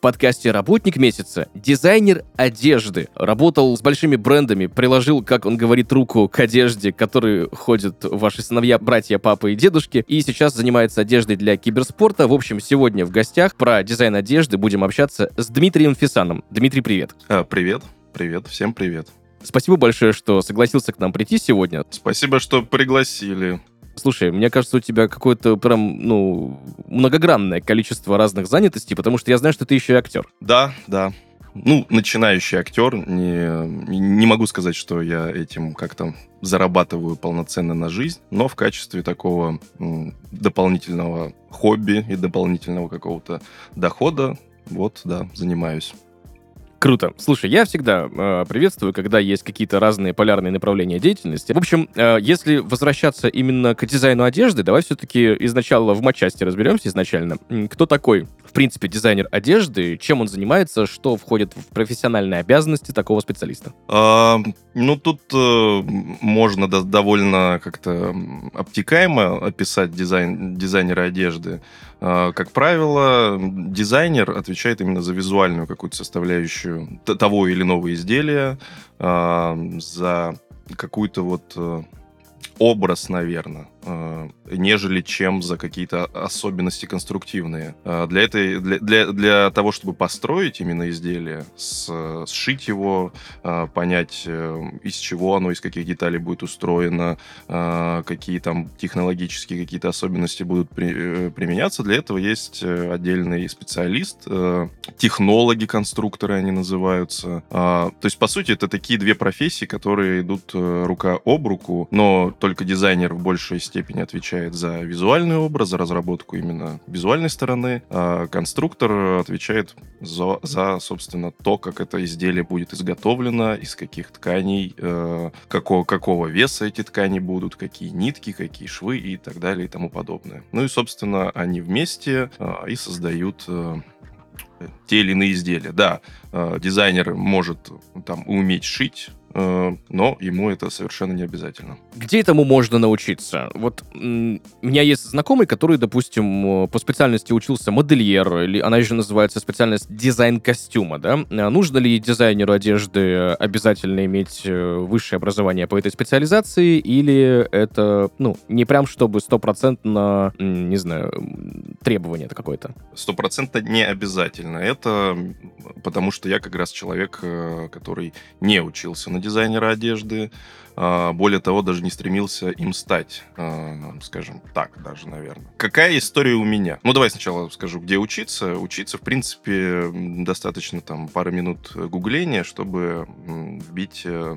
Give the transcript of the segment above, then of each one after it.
в подкасте «Работник месяца» дизайнер одежды. Работал с большими брендами, приложил, как он говорит, руку к одежде, которые ходят ваши сыновья, братья, папы и дедушки, и сейчас занимается одеждой для киберспорта. В общем, сегодня в гостях про дизайн одежды будем общаться с Дмитрием Фисаном. Дмитрий, привет. А, привет, привет, всем привет. Спасибо большое, что согласился к нам прийти сегодня. Спасибо, что пригласили. Слушай, мне кажется, у тебя какое-то прям, ну, многогранное количество разных занятостей, потому что я знаю, что ты еще и актер. Да, да. Ну, начинающий актер. Не, не могу сказать, что я этим как-то зарабатываю полноценно на жизнь, но в качестве такого дополнительного хобби и дополнительного какого-то дохода, вот, да, занимаюсь. Круто. Слушай, я всегда э, приветствую, когда есть какие-то разные полярные направления деятельности. В общем, э, если возвращаться именно к дизайну одежды, давай все-таки изначально в матчасти разберемся изначально. Кто такой, в принципе, дизайнер одежды, чем он занимается, что входит в профессиональные обязанности такого специалиста? А, ну, тут э, можно до- довольно как-то обтекаемо описать дизайн, дизайнера одежды. А, как правило, дизайнер отвечает именно за визуальную какую-то составляющую того или иного изделия, а, за какую-то вот э, образ, наверное, нежели чем за какие-то особенности конструктивные. А, Для, этой, для, для, для того, чтобы построить именно изделие, с- сшить его, а, понять, э, из чего оно, из каких деталей будет устроено, какие там технологические какие-то особенности будут при- э, применяться, для этого есть э, отдельный специалист, э, технологи, конструкторы они называются. То есть, по сути, это такие две профессии, которые идут э, рука об руку, но только дизайнер в большей степени отвечает за визуальный образ, за разработку именно визуальной стороны, а конструктор отвечает за, за, собственно, то, как это изделие будет изготовлено, из каких тканей, э, какого, какого веса эти ткани будут, какие нитки, какие швы и так далее и тому подобное. Ну и, собственно, они вместе э, и создают э, те или иные изделия. Да, э, дизайнер может там уметь шить, но ему это совершенно не обязательно. Где этому можно научиться? Вот у меня есть знакомый, который, допустим, э, по специальности учился модельер, или она еще называется специальность дизайн костюма, да? А Нужно ли дизайнеру одежды обязательно иметь э, высшее образование по этой специализации, или это, ну, не прям чтобы стопроцентно, не знаю, требование это какое-то? Стопроцентно не обязательно. Это потому что я как раз человек, э, который не учился на дизайнера одежды, а, более того, даже не стремился им стать, а, скажем так даже, наверное. Какая история у меня? Ну, давай сначала скажу, где учиться. Учиться, в принципе, достаточно там пары минут гугления, чтобы м, вбить э,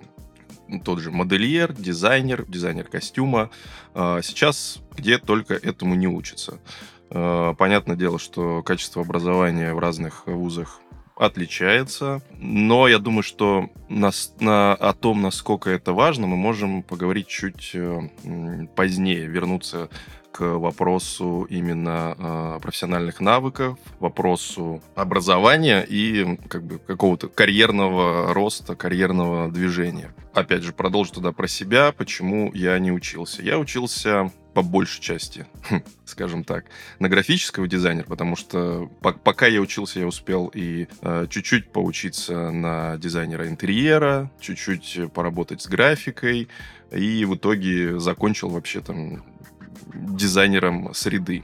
тот же модельер, дизайнер, дизайнер костюма. А, Сейчас где только этому не учатся. Э, Понятное дело, что качество образования в разных вузах отличается, но я думаю, что нас- на, о том, насколько это важно, мы можем поговорить чуть э, позднее, вернуться к вопросу именно э, профессиональных навыков, вопросу образования и как бы какого-то карьерного роста, карьерного движения. Опять же, продолжу туда про себя, почему я не учился. Я учился по большей части, скажем так, на графического дизайнера, потому что по- пока я учился, я успел и э, чуть-чуть поучиться на дизайнера интерьера, чуть-чуть поработать с графикой, и в итоге закончил вообще там дизайнером среды.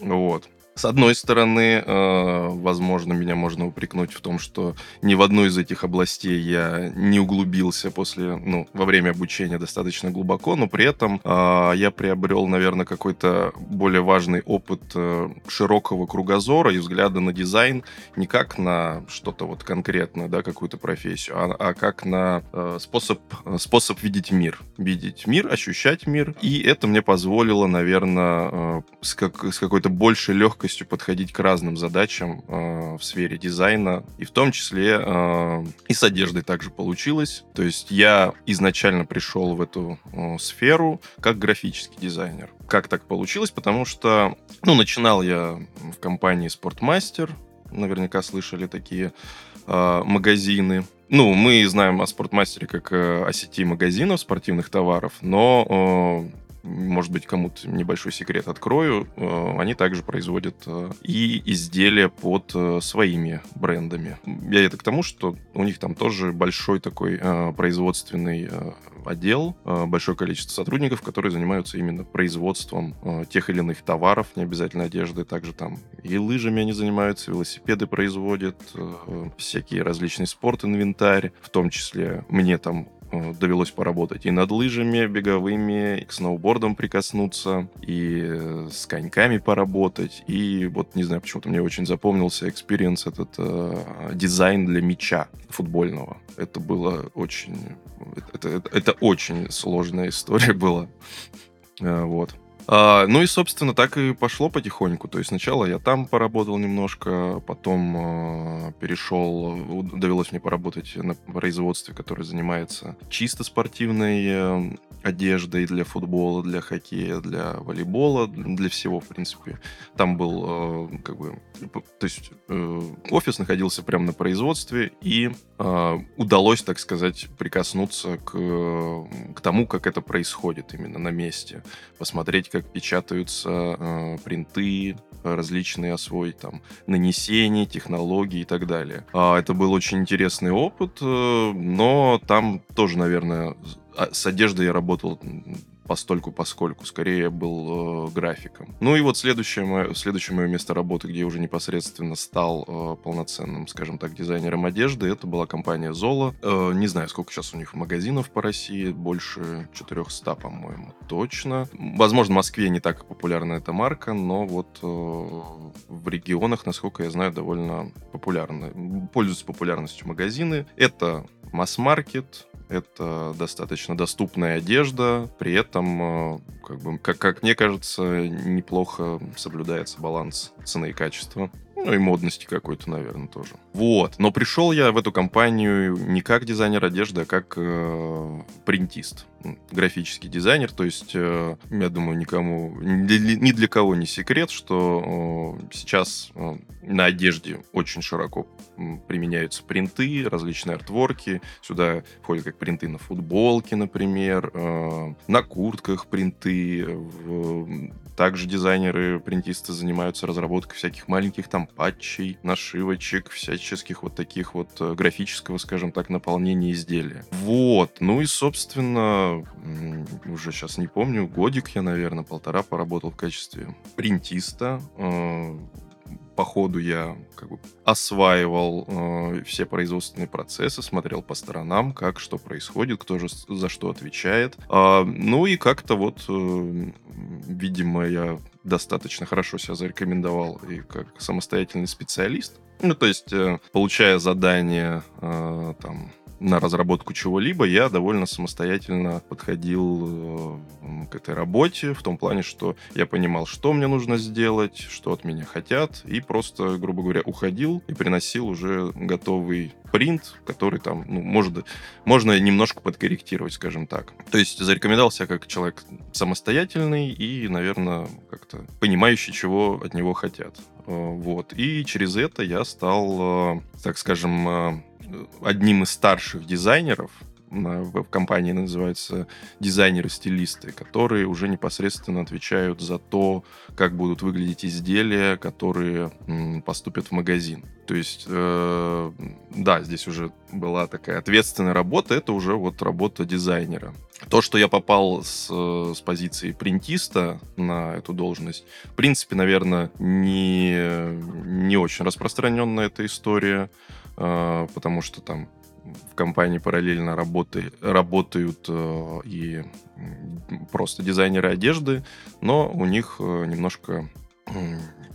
Вот. С одной стороны, э, возможно, меня можно упрекнуть в том, что ни в одну из этих областей я не углубился после, ну, во время обучения достаточно глубоко, но при этом э, я приобрел, наверное, какой-то более важный опыт э, широкого кругозора и взгляда на дизайн не как на что-то вот конкретное, да, какую-то профессию, а, а как на способ, способ видеть мир. Видеть мир, ощущать мир. И это мне позволило, наверное, с, как- с какой-то большей легкостью гибкостью подходить к разным задачам э, в сфере дизайна, и в том числе э, и с одеждой также получилось. То есть я изначально пришел в эту э, сферу как графический дизайнер. Как так получилось? Потому что, ну, начинал я в компании Спортмастер, наверняка слышали такие э, магазины. Ну, мы знаем о спортмастере как э, о сети магазинов спортивных товаров, но э, может быть, кому-то небольшой секрет открою, э, они также производят э, и изделия под э, своими брендами. Я это к тому, что у них там тоже большой такой производственный отдел, большое количество сотрудников, которые занимаются именно производством тех или иных товаров, не обязательно одежды, также там и лыжами они занимаются, велосипеды производят, всякие различные спорт, инвентарь, в том числе мне там довелось поработать и над лыжами беговыми, и к сноубордам прикоснуться, и э, с коньками поработать. И вот, не знаю, почему-то мне очень запомнился experience этот э, дизайн для мяча футбольного. Это было очень... Это, это, это очень сложная история была. Э, вот. А, ну и, собственно, так и пошло потихоньку. То есть сначала я там поработал немножко, потом э, перешел, довелось мне поработать на производстве, которое занимается чисто спортивной э, одеждой для футбола, для хоккея, для волейбола, для всего, в принципе. Там был, э, как бы, то есть э, офис находился прямо на производстве, и э, удалось, так сказать, прикоснуться к, к тому, как это происходит именно на месте, посмотреть, как печатаются э, принты, различные освоить там нанесения, технологии и так далее. А, это был очень интересный опыт, э, но там тоже, наверное, а, с одеждой я работал постольку поскольку, скорее был э, графиком. Ну и вот следующее мое, следующее мое место работы, где я уже непосредственно стал э, полноценным, скажем так, дизайнером одежды, это была компания Zola. Э, не знаю, сколько сейчас у них магазинов по России, больше 400, по-моему, точно. Возможно, в Москве не так популярна эта марка, но вот э, в регионах, насколько я знаю, довольно популярны. Пользуются популярностью магазины. Это масс-маркет, это достаточно доступная одежда, при этом, э, как, бы, как, как мне кажется, неплохо соблюдается баланс цены и качества. Ну и модности какой-то, наверное, тоже. Вот. Но пришел я в эту компанию не как дизайнер одежды, а как э, принтист. Графический дизайнер. То есть, э, я думаю, никому, ни для кого не секрет, что э, сейчас э, на одежде очень широко применяются принты, различные артворки. Сюда входят как принты на футболке, например, на куртках принты. Также дизайнеры, принтисты занимаются разработкой всяких маленьких там патчей, нашивочек, всяческих вот таких вот графического, скажем так, наполнения изделия. Вот. Ну и, собственно, уже сейчас не помню, годик я, наверное, полтора поработал в качестве принтиста. Э, по ходу я как бы осваивал э, все производственные процессы, смотрел по сторонам, как что происходит, кто же за что отвечает. А, ну и как-то вот, э, видимо, я достаточно хорошо себя зарекомендовал и как самостоятельный специалист. Ну, то есть, э, получая задание э, там на разработку чего-либо, я довольно самостоятельно подходил э, к этой работе, в том плане, что я понимал, что мне нужно сделать, что от меня хотят, и просто, грубо говоря, уходил и приносил уже готовый принт, который там, ну, может, можно немножко подкорректировать, скажем так. То есть зарекомендовал себя как человек самостоятельный и, наверное, как-то понимающий, чего от него хотят. Э, вот. И через это я стал, э, так скажем, одним из старших дизайнеров в компании называются дизайнеры-стилисты, которые уже непосредственно отвечают за то, как будут выглядеть изделия, которые поступят в магазин. То есть, э, да, здесь уже была такая ответственная работа, это уже вот работа дизайнера. То, что я попал с, с позиции принтиста на эту должность, в принципе, наверное, не, не очень распространенная эта история. А, потому что там в компании параллельно работы, работают э, и просто дизайнеры одежды, но у них э, немножко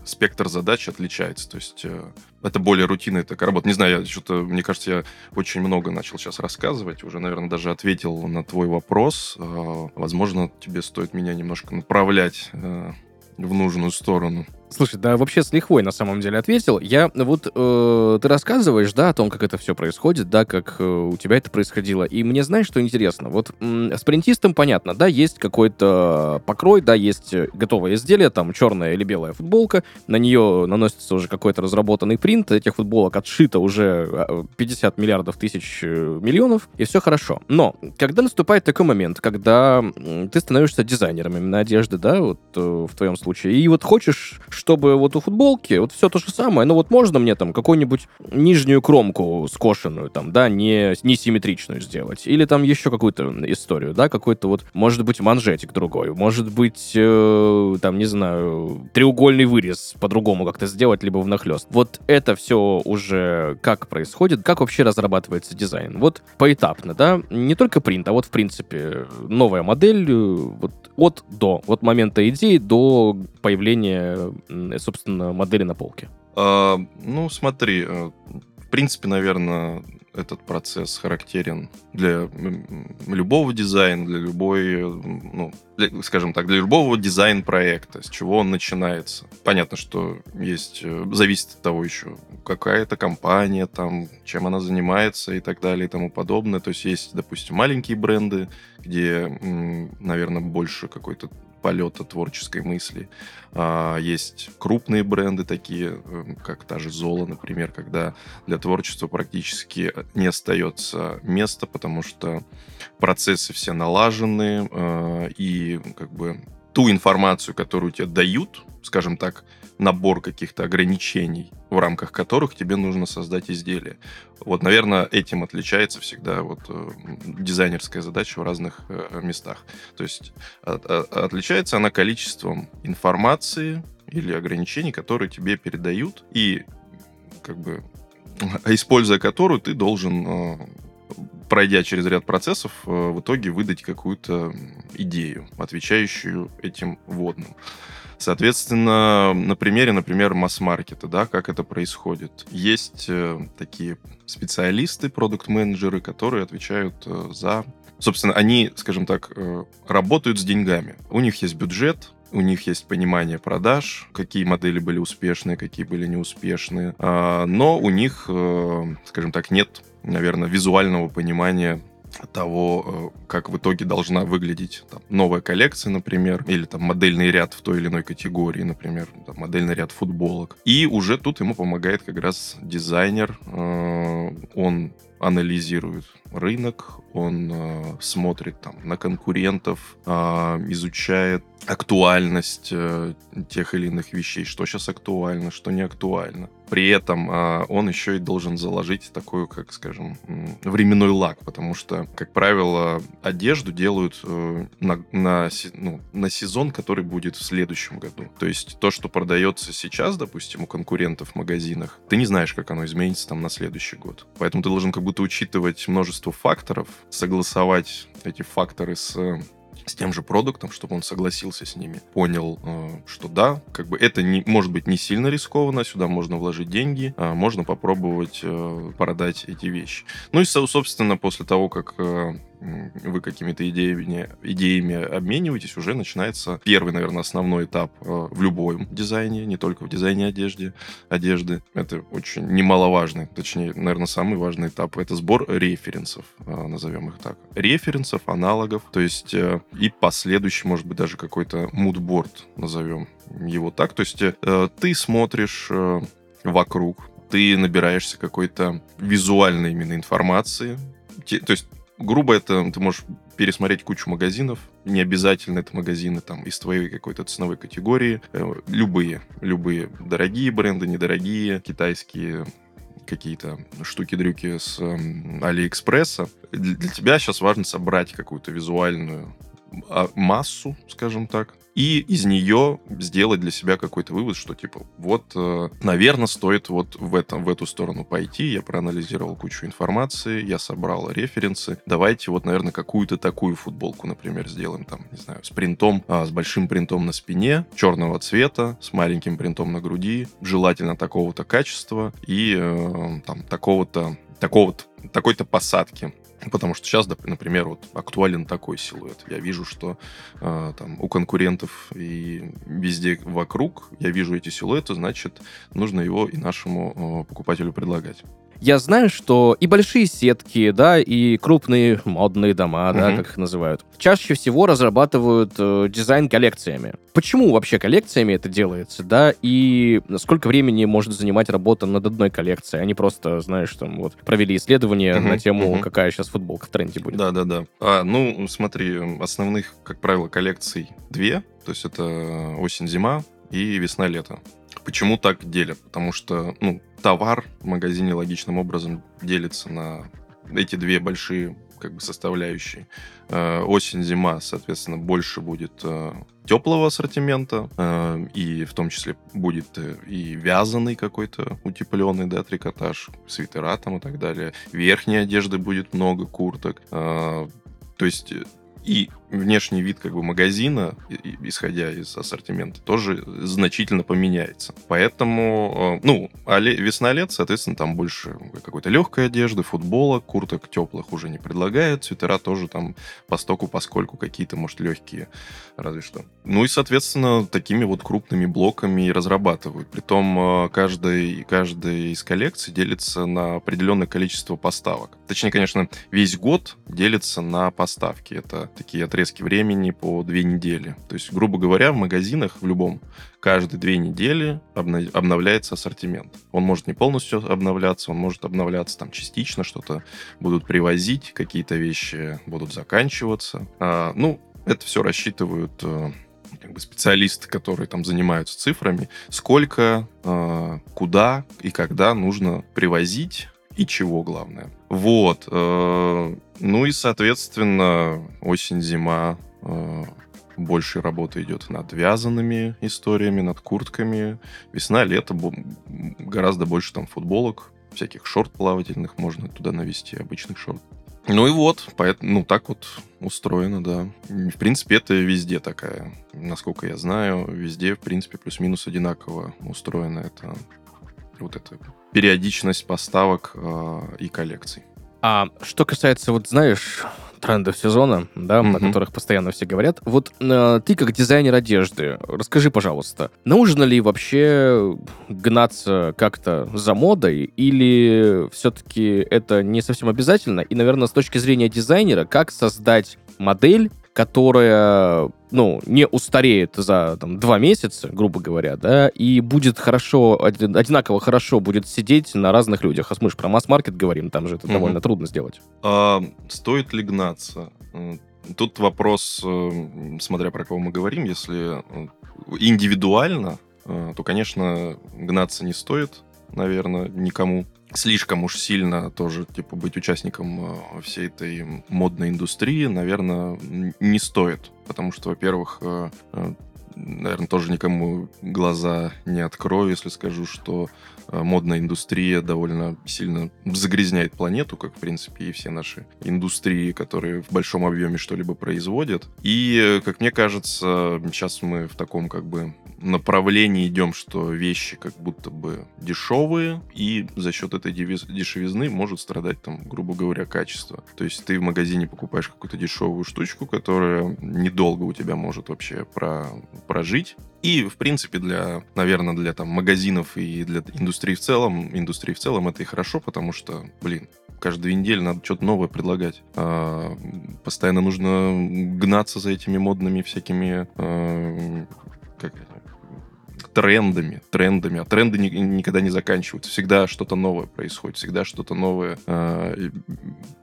спектр задач отличается. То есть э, это более рутинная такая работа. Не знаю, я что-то, мне кажется, я очень много начал сейчас рассказывать. Уже, наверное, даже ответил на твой вопрос. Возможно, тебе стоит меня немножко направлять в нужную сторону. Слушай, да вообще с лихвой на самом деле ответил. Я вот, э, ты рассказываешь, да, о том, как это все происходит, да, как э, у тебя это происходило. И мне знаешь, что интересно? Вот м, спринтистам понятно, да, есть какой-то покрой, да, есть готовое изделие, там черная или белая футболка, на нее наносится уже какой-то разработанный принт, этих футболок отшито уже 50 а, миллиардов тысяч э, миллионов, и все хорошо. Но когда наступает такой момент, когда ты становишься дизайнером именно одежды, да, вот э, в твоем случае, и вот хочешь, чтобы вот у футболки вот все то же самое, но вот можно мне там какую-нибудь нижнюю кромку скошенную там, да, не, не симметричную сделать, или там еще какую-то историю, да, какой-то вот, может быть, манжетик другой, может быть, э, там, не знаю, треугольный вырез по-другому как-то сделать, либо внахлест. Вот это все уже как происходит, как вообще разрабатывается дизайн? Вот поэтапно, да, не только принт, а вот, в принципе, новая модель, э, вот от до, от момента идеи до появления, собственно, модели на полке. А, ну, смотри, э, в принципе, наверное, этот процесс характерен для любого дизайна, для любой, ну, для, скажем так, для любого дизайн-проекта, с чего он начинается. Понятно, что есть, э, зависит от того еще, какая это компания, там, чем она занимается и так далее и тому подобное. То есть есть, допустим, маленькие бренды, где, наверное, больше какой-то полета творческой мысли. А, есть крупные бренды такие, эм, как та же Зола, например, когда для творчества практически не остается места, потому что процессы все налажены, а, и как бы ту информацию, которую тебе дают, скажем так, набор каких-то ограничений, в рамках которых тебе нужно создать изделие. Вот, наверное, этим отличается всегда вот э, дизайнерская задача в разных э, местах. То есть от, от, отличается она количеством информации или ограничений, которые тебе передают, и как бы используя которую ты должен э, пройдя через ряд процессов, в итоге выдать какую-то идею, отвечающую этим водным. Соответственно, на примере, например, масс-маркета, да, как это происходит. Есть э, такие специалисты, продукт-менеджеры, которые отвечают э, за... Собственно, они, скажем так, э, работают с деньгами. У них есть бюджет, у них есть понимание продаж, какие модели были успешные, какие были неуспешные, а, но у них, скажем так, нет, наверное, визуального понимания того, э, как в итоге должна выглядеть там, новая коллекция, например, или там модельный ряд в той или иной категории, например, там, модельный ряд футболок. И уже тут ему помогает как раз дизайнер. Э, он анализирует рынок, он э, смотрит там на конкурентов, э, изучает актуальность э, тех или иных вещей, что сейчас актуально, что не актуально. При этом э, он еще и должен заложить такой, как скажем, временной лак, потому что, как правило, одежду делают э, на, на, ну, на сезон, который будет в следующем году. То есть то, что продается сейчас, допустим, у конкурентов в магазинах, ты не знаешь, как оно изменится там на следующий год. Поэтому ты должен как будто учитывать множество факторов, согласовать эти факторы с с тем же продуктом, чтобы он согласился с ними, понял, э, что да, как бы это не, может быть не сильно рискованно, сюда можно вложить деньги, а можно попробовать э, продать эти вещи. Ну и, собственно, после того, как э, вы какими-то идеями, идеями обмениваетесь, уже начинается первый, наверное, основной этап э, в любом дизайне, не только в дизайне одежды. одежды. Это очень немаловажный, точнее, наверное, самый важный этап. Это сбор референсов, э, назовем их так. Референсов, аналогов, то есть э, и последующий, может быть, даже какой-то мудборд, назовем его так. То есть ты смотришь вокруг, ты набираешься какой-то визуальной именно информации, то есть грубо это ты можешь пересмотреть кучу магазинов. Не обязательно это магазины там из твоей какой-то ценовой категории. Э, любые, любые. Дорогие бренды, недорогие, китайские какие-то штуки-дрюки с э, Алиэкспресса. Для, для тебя сейчас важно собрать какую-то визуальную а, массу, скажем так, и из нее сделать для себя какой-то вывод, что типа вот, э, наверное, стоит вот в, этом, в эту сторону пойти. Я проанализировал кучу информации, я собрал референсы. Давайте вот, наверное, какую-то такую футболку, например, сделаем там, не знаю, с принтом, а, с большим принтом на спине, черного цвета, с маленьким принтом на груди, желательно такого-то качества и э, там такого-то такого-то такой-то посадки Потому что сейчас, например, вот актуален такой силуэт. Я вижу, что э, там у конкурентов и везде вокруг я вижу эти силуэты, значит, нужно его и нашему э, покупателю предлагать я знаю, что и большие сетки, да, и крупные модные дома, Мгм. да, как их называют, чаще всего разрабатывают э, дизайн коллекциями. Почему вообще коллекциями это делается, да, и сколько времени может занимать работа над одной коллекцией? Они просто, знаешь, там вот провели исследование Мгм, на тему, мгм. какая сейчас футболка в тренде будет. Да, да, да. А, ну, смотри, основных, как правило, коллекций две. То есть это осень-зима и весна-лето. Почему так делят? Потому что, ну, товар в магазине логичным образом делится на эти две большие как бы составляющие. Э, Осень-зима, соответственно, больше будет э, теплого ассортимента, э, и в том числе будет и вязаный какой-то утепленный, да, трикотаж, свитера там и так далее. Верхней одежды будет много, курток. То есть и внешний вид как бы магазина, исходя из ассортимента, тоже значительно поменяется. Поэтому, э, ну, ле- весна-лет, соответственно, там больше какой-то легкой одежды, футболок, курток теплых уже не предлагают, свитера тоже там постоку, поскольку какие-то, может, легкие, разве что. Ну и, соответственно, такими вот крупными блоками и разрабатывают. Притом э, каждый, каждая из коллекций делится на определенное количество поставок. Точнее, конечно, весь год делится на поставки. Это такие отрезки времени по две недели. То есть, грубо говоря, в магазинах в любом каждые две недели обновляется ассортимент. Он может не полностью обновляться, он может обновляться там частично, что-то будут привозить, какие-то вещи будут заканчиваться. А, ну, это все рассчитывают э, как бы специалисты, которые там занимаются цифрами, сколько, э, куда и когда нужно привозить и чего главное. Вот. э, ну и, соответственно, осень-зима э, больше работы идет над вязаными историями, над куртками. Весна-лето гораздо больше там футболок, всяких шорт плавательных можно туда навести, обычных шорт. Ну и вот, поэтому, ну, так вот устроено, да. В принципе, это везде такая, насколько я знаю, везде, в принципе, плюс-минус одинаково устроено это вот эта периодичность поставок э, и коллекций. А что касается, вот знаешь, трендов сезона, да, о Мгм. которых постоянно все говорят, вот э, ты как дизайнер одежды, расскажи, пожалуйста, нужно ли вообще гнаться как-то за модой, или все-таки это не совсем обязательно? И, наверное, с точки зрения дизайнера, как создать модель, которая, ну, не устареет за там, два месяца, грубо говоря, да, и будет хорошо, один- одинаково хорошо будет сидеть на разных людях. А мы же про масс-маркет говорим, там же это Мгм. довольно трудно сделать. А, стоит ли гнаться? М, Тут вопрос, э, смотря про кого мы говорим, если э, индивидуально, э, то, конечно, гнаться не стоит, наверное, никому. Слишком уж сильно тоже, типа, быть участником э, всей этой модной индустрии, наверное, не стоит. Потому что, во-первых, э, э, наверное, тоже никому глаза не открою, если скажу, что модная индустрия довольно сильно загрязняет планету, как, в принципе, и все наши индустрии, которые в большом объеме что-либо производят. И, э, как мне кажется, сейчас мы в таком, как бы, направлении идем, что вещи как будто бы дешевые, и за счет этой дешевизны может страдать, там, грубо говоря, качество. То есть ты в магазине покупаешь какую-то дешевую штучку, которая недолго у тебя может вообще про, прожить. И, в принципе, для, наверное, для там магазинов и для индустрии в целом, индустрии в целом это и хорошо, потому что, блин, каждую неделю надо что-то новое предлагать. А, постоянно нужно гнаться за этими модными всякими а, как трендами, трендами, а тренды ни- никогда не заканчиваются. Всегда что-то новое происходит, всегда что-то новое и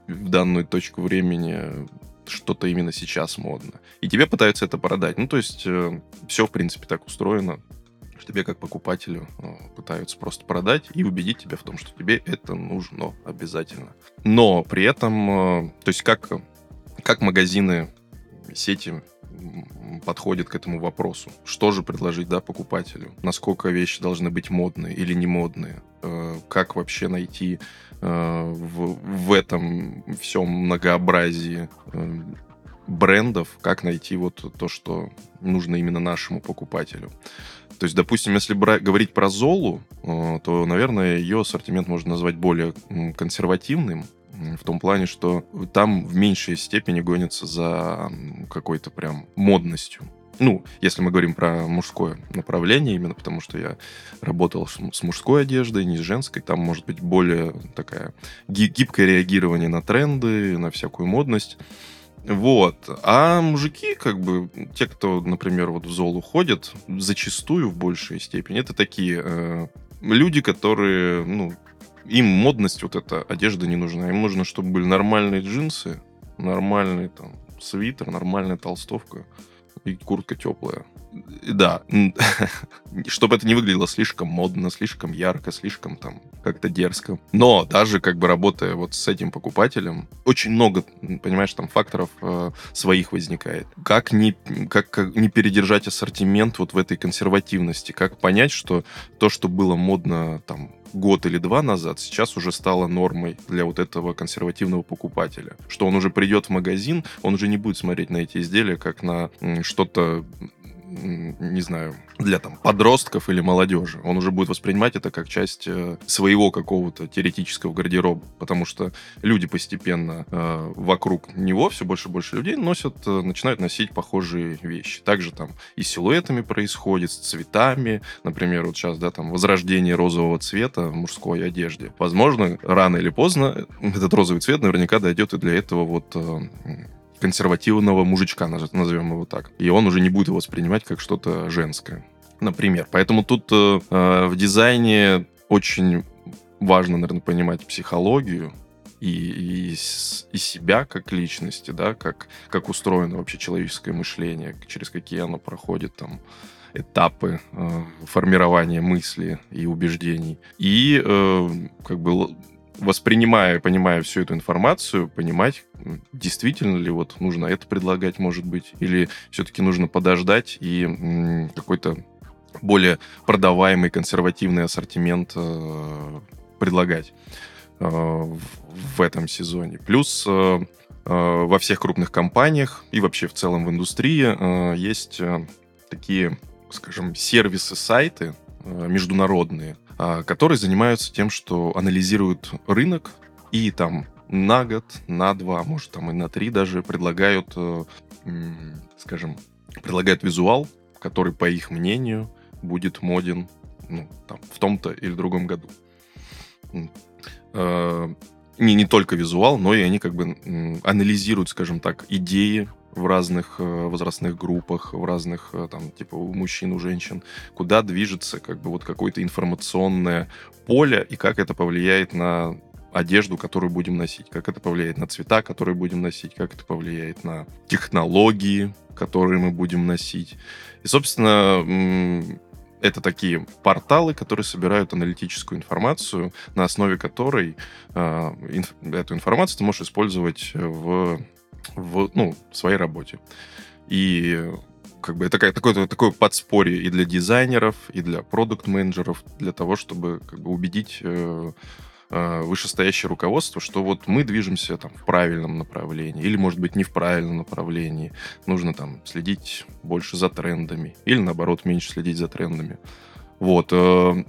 в данную точку времени что-то именно сейчас модно. И тебе пытаются это продать. Ну, то есть все, в принципе, так устроено, что тебе как покупателю э, пытаются просто продать и убедить тебя в том, что тебе это нужно обязательно. Но при этом, э, то есть как, как магазины, сети подходят к этому вопросу. Что же предложить, да, покупателю? Насколько вещи должны быть модные или не модные? Э, Как вообще найти э, в, в этом всем многообразии э, брендов, как найти вот то, что нужно именно нашему покупателю. То есть, допустим, если говорить про Золу, э, то, наверное, ее ассортимент можно назвать более консервативным, в том плане, что там в меньшей степени гонятся за какой-то прям модностью. Ну, если мы говорим про мужское направление, именно потому что я работал с мужской одеждой, не с женской, там может быть более такая ги- гибкое реагирование на тренды, на всякую модность. Вот. А мужики, как бы, те, кто, например, вот в Золу ходят, зачастую в большей степени, это такие э, люди, которые, ну, им модность вот эта одежда не нужна. Им нужно, чтобы были нормальные джинсы, нормальный там свитер, нормальная толстовка и куртка теплая. Да, чтобы это не выглядело слишком модно, слишком ярко, слишком там как-то дерзко. Но даже как бы работая вот с этим покупателем, очень много, понимаешь, там факторов э, своих возникает. Как не, как, как не передержать ассортимент вот в этой консервативности? Как понять, что то, что было модно там год или два назад, сейчас уже стало нормой для вот этого консервативного покупателя. Что он уже придет в магазин, он уже не будет смотреть на эти изделия как на что-то не знаю, для там подростков или молодежи. Он уже будет воспринимать это как часть э, своего какого-то теоретического гардероба, потому что люди постепенно э, вокруг него, все больше и больше людей носят, э, начинают носить похожие вещи. Также там и с силуэтами происходит, с цветами. Например, вот сейчас, да, там возрождение розового цвета в мужской одежде. Возможно, рано или поздно этот розовый цвет наверняка дойдет и для этого вот э, консервативного мужичка, наз- назовем его так. И он уже не будет его воспринимать как что-то женское. Например. Поэтому тут э, э, в дизайне очень важно, наверное, понимать психологию и, и, и себя как личности, да, как, как устроено вообще человеческое мышление, через какие оно проходит там этапы э, формирования мысли и убеждений. И э, как бы воспринимая, понимая всю эту информацию, понимать, действительно ли вот нужно это предлагать, может быть, или все-таки нужно подождать и какой-то более продаваемый консервативный ассортимент э, предлагать э, в, этом сезоне. Плюс э, во всех крупных компаниях и вообще в целом в индустрии есть такие, скажем, сервисы, сайты международные, которые занимаются тем, что анализируют рынок и там на год, на два, может там и на три даже предлагают, э, скажем, предлагают визуал, который, по их мнению, будет моден ну, там, в том-то или другом году. Э, Не, не только визуал, но и они как бы анализируют, скажем так, идеи в разных э, возрастных группах, в разных, э, там, типа, у мужчин, у женщин, куда движется как бы вот какое-то информационное поле и как это повлияет на одежду, которую будем носить, как это повлияет на цвета, которые будем носить, как это повлияет на технологии, которые мы будем носить. И, собственно, это такие порталы, которые собирают аналитическую информацию, на основе которой э, инф- эту информацию ты можешь использовать в, в ну, в своей работе. И как бы это такое, такое, подспорье и для дизайнеров, и для продукт-менеджеров, для того, чтобы как бы убедить э, э, вышестоящее руководство, что вот мы движемся там в правильном направлении, или, может быть, не в правильном направлении. Нужно там следить больше за трендами, или, наоборот, меньше следить за трендами. Вот. э,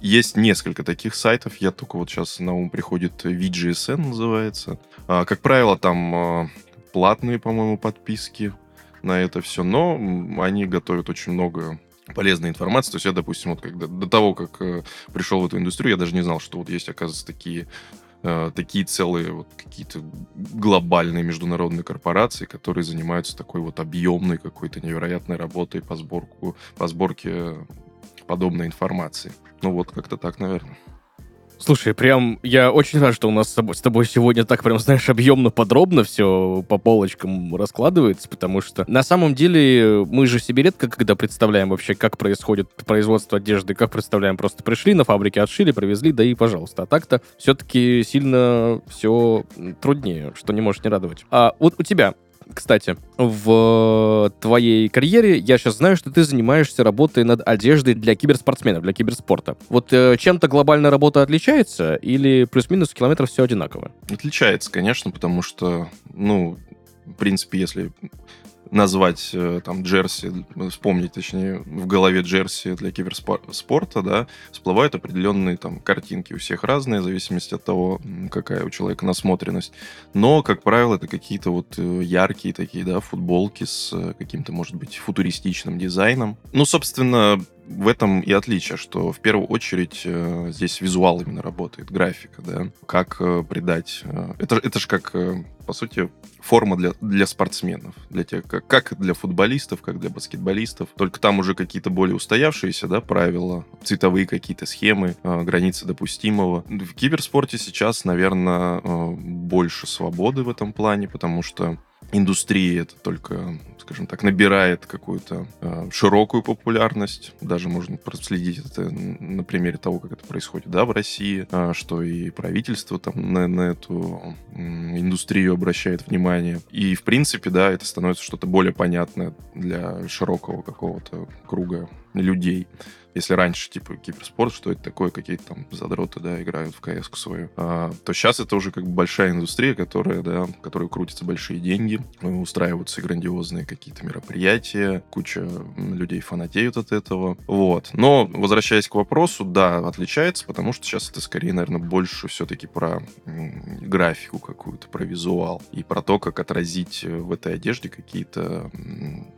Есть несколько таких сайтов. Я только вот сейчас на ум приходит VGSN называется. А, Как правило, там платные, по-моему, подписки на это все, но они готовят очень много полезной информации. То есть я, допустим, вот когда до того, как э, пришел в эту индустрию, я даже не знал, что вот есть, оказывается, такие э, такие целые вот какие-то глобальные международные корпорации, которые занимаются такой вот объемной какой-то невероятной работой по сборку, по сборке подобной информации. Ну вот как-то так, наверное. Слушай, прям я очень рад, что у нас с тобой, с тобой сегодня так прям, знаешь, объемно, подробно все по полочкам раскладывается, потому что на самом деле мы же себе редко когда представляем вообще, как происходит производство одежды, как представляем, просто пришли на фабрике, отшили, привезли, да и пожалуйста. А так-то все-таки сильно все труднее, что не может не радовать. А вот у тебя кстати, в твоей карьере я сейчас знаю, что ты занимаешься работой над одеждой для киберспортсменов, для киберспорта. Вот э, чем-то глобальная работа отличается или плюс-минус километров все одинаково? Отличается, конечно, потому что, ну, в принципе, если назвать э, там джерси, вспомнить, точнее, в голове джерси для киберспорта, да, всплывают определенные там картинки. У всех разные, в зависимости от того, какая у человека насмотренность. Но, как правило, это какие-то вот э, яркие такие, да, футболки с э, каким-то, может быть, футуристичным дизайном. Ну, собственно, в этом и отличие, что в первую очередь э, здесь визуал именно работает, графика, да, как э, придать... Э, это, это же как, по сути, форма для, для спортсменов, для тех, как, как для футболистов, как для баскетболистов, только там уже какие-то более устоявшиеся, да, правила, цветовые какие-то схемы, границы допустимого. В киберспорте сейчас, наверное, больше свободы в этом плане, потому что индустрии это только, скажем так, набирает какую-то э, широкую популярность. Даже можно проследить это на примере того, как это происходит, да, в России, э, что и правительство там на, на эту э, индустрию обращает внимание. И, в принципе, да, это становится что-то более понятное для широкого какого-то круга людей. Если раньше, типа, киберспорт, что это такое, какие-то там задроты, да, играют в кс свою, а, то сейчас это уже как бы большая индустрия, которая, да, которой крутятся большие деньги, устраиваются грандиозные какие-то мероприятия, куча людей фанатеют от этого, вот. Но, возвращаясь к вопросу, да, отличается, потому что сейчас это скорее, наверное, больше все-таки про графику какую-то, про визуал и про то, как отразить в этой одежде какие-то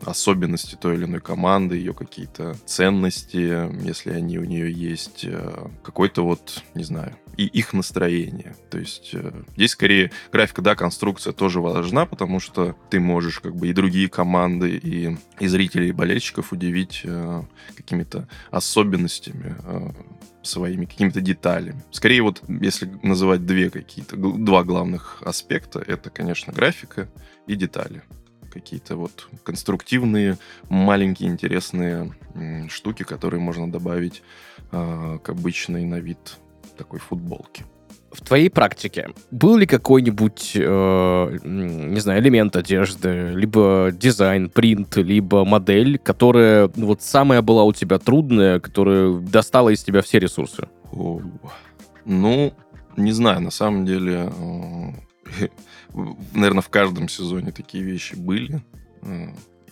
особенности той или иной команды, ее какие-то ценности, если они у нее есть, э, какой-то вот, не знаю, и их настроение. То есть э, здесь скорее графика, да, конструкция тоже важна, потому что ты можешь как бы и другие команды, и, и зрителей, и болельщиков удивить э, какими-то особенностями своими какими-то деталями. Скорее вот, если называть две какие-то, два главных аспекта, это, конечно, графика и детали какие-то вот конструктивные, маленькие, интересные штуки, которые можно добавить э, к обычной на вид такой футболке. В твоей практике был ли какой-нибудь, э, не знаю, элемент одежды, либо дизайн, принт, либо модель, которая ну, вот самая была у тебя трудная, которая достала из тебя все ресурсы? О, ну, не знаю, на самом деле э, наверное, в каждом сезоне такие вещи были.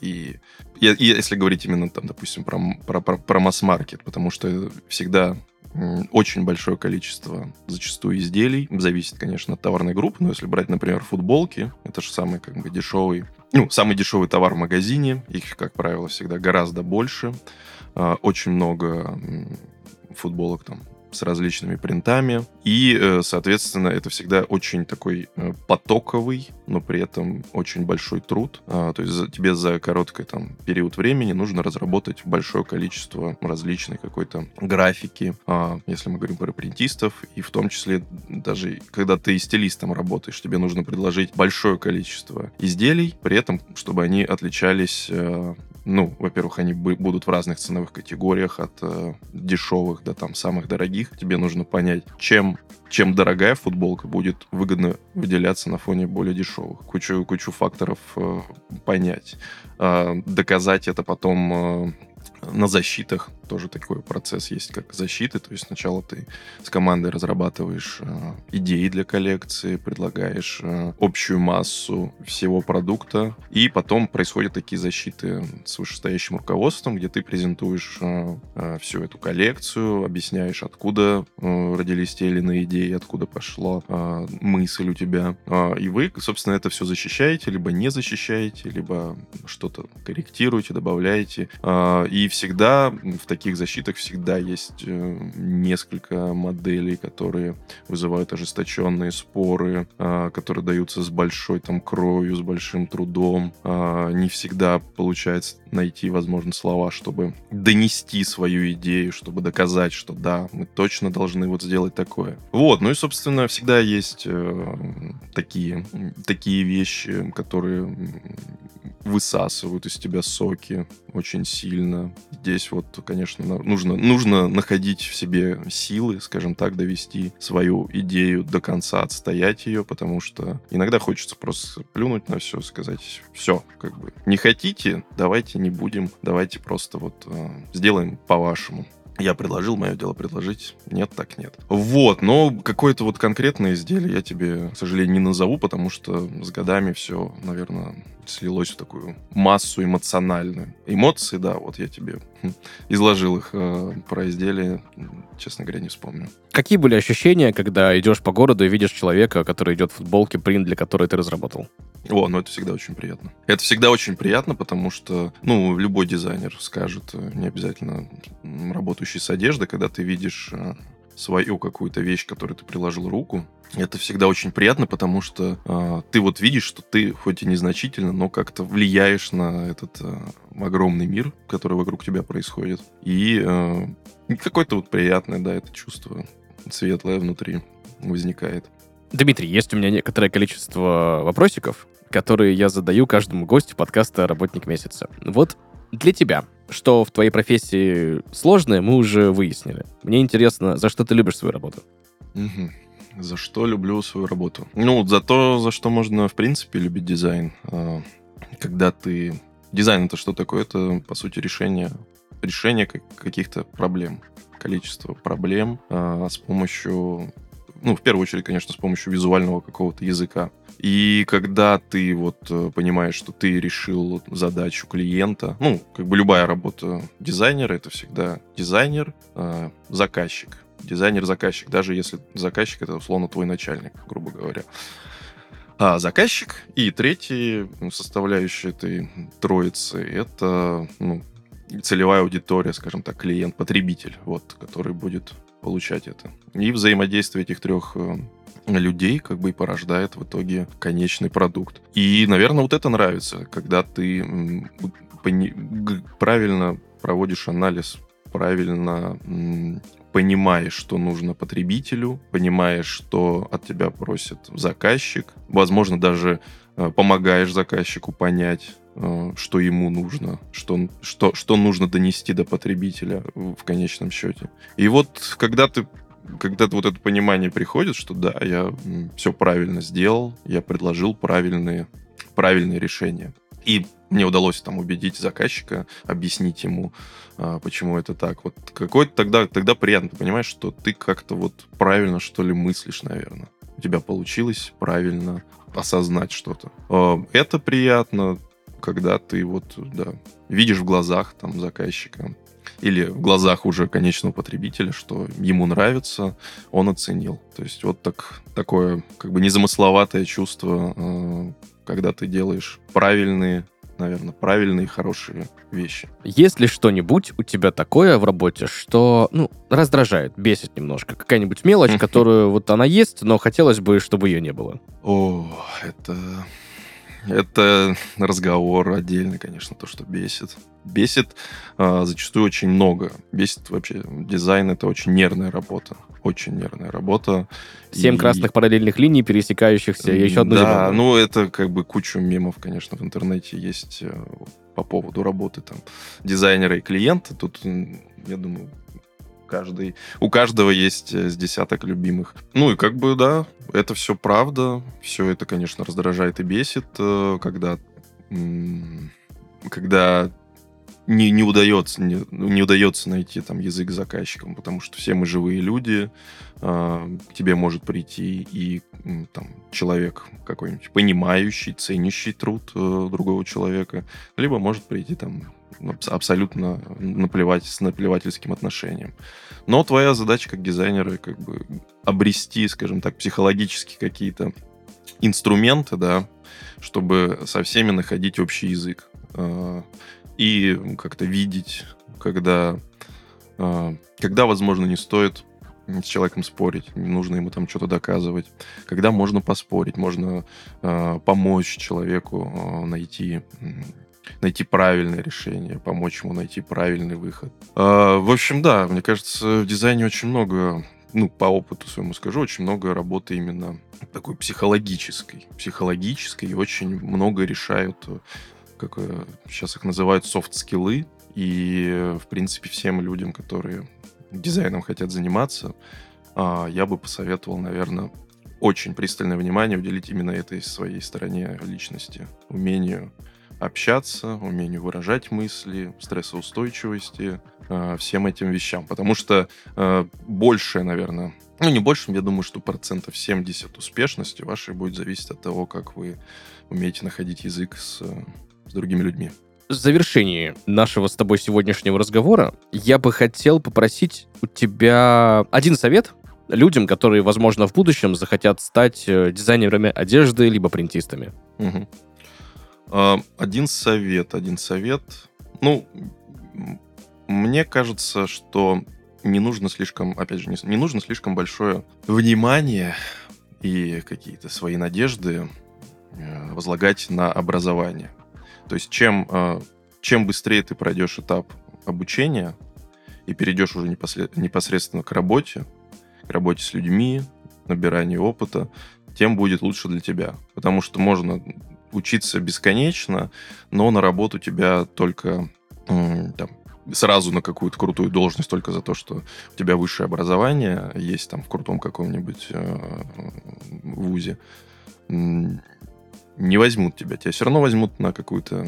И, и, и если говорить именно там, допустим, про, про, про, про масс-маркет, потому что всегда очень большое количество зачастую изделий. Зависит, конечно, от товарной группы, но если брать, например, футболки, это же самый как бы дешевый, ну, самый дешевый товар в магазине. Их, как правило, всегда гораздо больше. А, очень много футболок там с различными принтами. И, э, соответственно, это всегда очень такой э, потоковый, но при этом очень большой труд. А, то есть тебе за короткий там, период времени нужно разработать большое количество различной какой-то графики, а, если мы говорим про принтистов, и в том числе даже когда ты стилистом работаешь, тебе нужно предложить большое количество изделий, при этом, чтобы они отличались э, ну, во-первых, они будут в разных ценовых категориях, от э, дешевых до там самых дорогих. Тебе нужно понять, чем, чем дорогая футболка будет выгодно выделяться на фоне более дешевых. Кучу, кучу факторов э, понять. Э, доказать это потом э, на защитах тоже такой процесс есть, как защиты. То есть сначала ты с командой разрабатываешь э, идеи для коллекции, предлагаешь э, общую массу всего продукта, и потом происходят такие защиты с вышестоящим руководством, где ты презентуешь э, э, всю эту коллекцию, объясняешь, откуда э, родились те или иные идеи, откуда пошла э, мысль у тебя. Э, и вы, собственно, это все защищаете, либо не защищаете, либо что-то корректируете, добавляете. Э, и всегда в таких защитах всегда есть э, несколько моделей, которые вызывают ожесточенные споры, э, которые даются с большой там кровью, с большим трудом. Э, не всегда получается найти, возможно, слова, чтобы донести свою идею, чтобы доказать, что да, мы точно должны вот сделать такое. Вот, ну и, собственно, всегда есть э, такие, такие вещи, которые высасывают из тебя соки очень сильно. Здесь вот, конечно, нужно, нужно находить в себе силы, скажем так, довести свою идею до конца, отстоять ее, потому что иногда хочется просто плюнуть на все, сказать, все, как бы, не хотите, давайте не будем, давайте просто вот э, сделаем по-вашему. Я предложил, мое дело предложить. Нет, так нет. Вот, но какое-то вот конкретное изделие я тебе, к сожалению, не назову, потому что с годами все, наверное, слилось в такую массу эмоциональную. Эмоции, да, вот я тебе хм, изложил их э, про изделие, честно говоря, не вспомню. Какие были ощущения, когда идешь по городу и видишь человека, который идет в футболке, принт для которой ты разработал? О, ну это всегда очень приятно. Это всегда очень приятно, потому что, ну, любой дизайнер скажет, э, не обязательно работающий с одеждой, когда ты видишь э, свою какую-то вещь, которую ты приложил руку, это всегда очень приятно, потому что э, ты вот видишь, что ты хоть и незначительно, но как-то влияешь на этот э, огромный мир, который вокруг тебя происходит. И э, какое-то вот приятное, да, это чувство светлое внутри возникает. Дмитрий, есть у меня некоторое количество вопросиков, которые я задаю каждому гостю подкаста «Работник месяца». Вот для тебя, что в твоей профессии сложное, мы уже выяснили. Мне интересно, за что ты любишь свою работу? Угу. За что люблю свою работу? Ну, за то, за что можно, в принципе, любить дизайн. А, когда ты... Дизайн — это что такое? Это, по сути, решение, решение каких-то проблем. Количество проблем а, с помощью ну, в первую очередь, конечно, с помощью визуального какого-то языка. И когда ты вот э, понимаешь, что ты решил задачу клиента, ну, как бы любая работа дизайнера, это всегда дизайнер, э, заказчик. Дизайнер-заказчик, даже если заказчик это условно твой начальник, грубо говоря. А заказчик и третий составляющая этой троицы это ну, целевая аудитория, скажем так, клиент-потребитель, вот, который будет получать это. И взаимодействие этих трех э, людей как бы и порождает в итоге конечный продукт. И, наверное, вот это нравится, когда ты правильно проводишь анализ, правильно понимаешь, что нужно потребителю, понимаешь, что от тебя просит заказчик, возможно, даже э, помогаешь заказчику понять, э, что ему нужно, что, что, что нужно донести до потребителя в конечном счете. И вот когда ты когда вот это понимание приходит, что да, я все правильно сделал, я предложил правильные, правильные решения. И мне удалось там убедить заказчика, объяснить ему, а, почему это так. Вот какой-то тогда, тогда приятно, ты понимаешь, что ты как-то вот правильно, что ли, мыслишь, наверное. У тебя получилось правильно осознать что-то. А, это приятно, когда ты вот, да, видишь в глазах там заказчика, или в глазах уже конечного потребителя, что ему нравится, он оценил. То есть вот так, такое как бы незамысловатое чувство, э, когда ты делаешь правильные наверное, правильные, хорошие вещи. Есть ли что-нибудь у тебя такое в работе, что, ну, раздражает, бесит немножко? Какая-нибудь мелочь, которую вот она есть, но хотелось бы, чтобы ее не было? О, это это разговор отдельный, конечно, то, что бесит. Бесит э, зачастую очень много. Бесит вообще дизайн, это очень нервная работа. Очень нервная работа. Семь и... красных параллельных линий, пересекающихся, и еще одну Да, зеленую. ну это как бы куча мемов, конечно, в интернете есть э, по поводу работы там дизайнера и клиента. Тут, я думаю, каждый, у каждого есть э, с десяток любимых. Ну и как бы, да, это все правда. Все это, конечно, раздражает и бесит, э, когда, когда не, не удается не, не удается найти там язык заказчикам, потому что все мы живые люди, э, к тебе может прийти и там человек какой-нибудь понимающий, ценящий труд э, другого человека, либо может прийти там абсолютно наплевать с наплевательским отношением. Но твоя задача как дизайнера как бы обрести, скажем так, психологически какие-то инструменты, да, чтобы со всеми находить общий язык э, и как-то видеть, когда, э, когда, возможно, не стоит с человеком спорить, не нужно ему там что-то доказывать. Когда можно поспорить, можно э, помочь человеку э, найти найти правильное решение, помочь ему найти правильный выход. А, в общем, да, мне кажется, в дизайне очень много, ну, по опыту своему скажу, очень много работы именно такой психологической. Психологической, и очень много решают, как сейчас их называют, софт-скиллы. И, в принципе, всем людям, которые дизайном хотят заниматься, а, я бы посоветовал, наверное, очень пристальное внимание уделить именно этой своей стороне личности, умению общаться, умению выражать мысли, стрессоустойчивости, э, всем этим вещам. Потому что э, большее, наверное, ну не больше, я думаю, что процентов 70 успешности вашей будет зависеть от того, как вы умеете находить язык с, с другими людьми. В завершении нашего с тобой сегодняшнего разговора я бы хотел попросить у тебя один совет людям, которые, возможно, в будущем захотят стать э, дизайнерами одежды либо принтистами. Угу. Один совет, один совет. Ну, мне кажется, что не нужно слишком, опять же, не, не нужно слишком большое внимание и какие-то свои надежды э, возлагать на образование. То есть чем, э, чем быстрее ты пройдешь этап обучения и перейдешь уже непосредственно к работе, к работе с людьми, набиранию опыта, тем будет лучше для тебя. Потому что можно учиться бесконечно, но на работу тебя только там, сразу на какую-то крутую должность только за то, что у тебя высшее образование есть там в крутом каком-нибудь э, вузе, не возьмут тебя. Тебя все равно возьмут на какую-то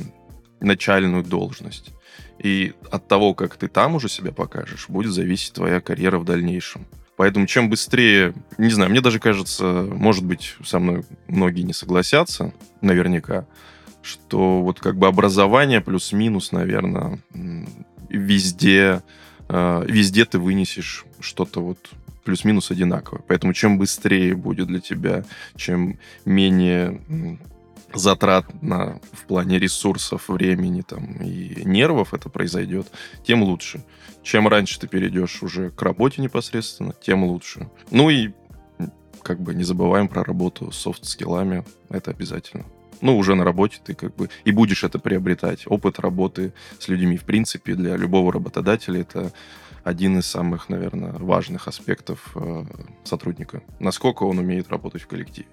начальную должность. И от того, как ты там уже себя покажешь, будет зависеть твоя карьера в дальнейшем. Поэтому чем быстрее, не знаю, мне даже кажется, может быть, со мной многие не согласятся, наверняка, что вот как бы образование плюс-минус, наверное, везде, э, везде ты вынесешь что-то вот плюс-минус одинаковое. Поэтому чем быстрее будет для тебя, чем менее затратно в плане ресурсов, времени там, и нервов это произойдет, тем лучше. Чем раньше ты перейдешь уже к работе непосредственно, тем лучше. Ну и как бы не забываем про работу с софт-скиллами, это обязательно. Ну, уже на работе ты как бы и будешь это приобретать. Опыт работы с людьми, в принципе, для любого работодателя это один из самых, наверное, важных аспектов э, сотрудника. Насколько он умеет работать в коллективе.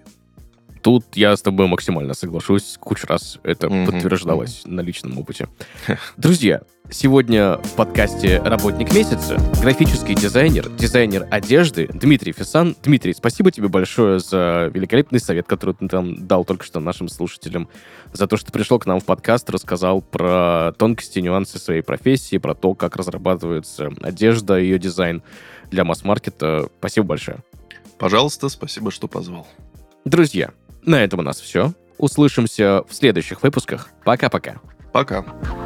Тут я с тобой максимально соглашусь. Кучу раз это mm-hmm. подтверждалось mm-hmm. на личном опыте. Друзья, сегодня в подкасте «Работник месяца» графический дизайнер, дизайнер одежды Дмитрий Фисан. Дмитрий, спасибо тебе большое за великолепный совет, который ты там дал только что нашим слушателям, за то, что пришел к нам в подкаст, рассказал про тонкости, нюансы своей профессии, про то, как разрабатывается одежда, ее дизайн для масс-маркета. Спасибо большое. Пожалуйста, спасибо, что позвал. Друзья, на этом у нас все. Услышимся в следующих выпусках. Пока-пока. Пока. -пока. Пока.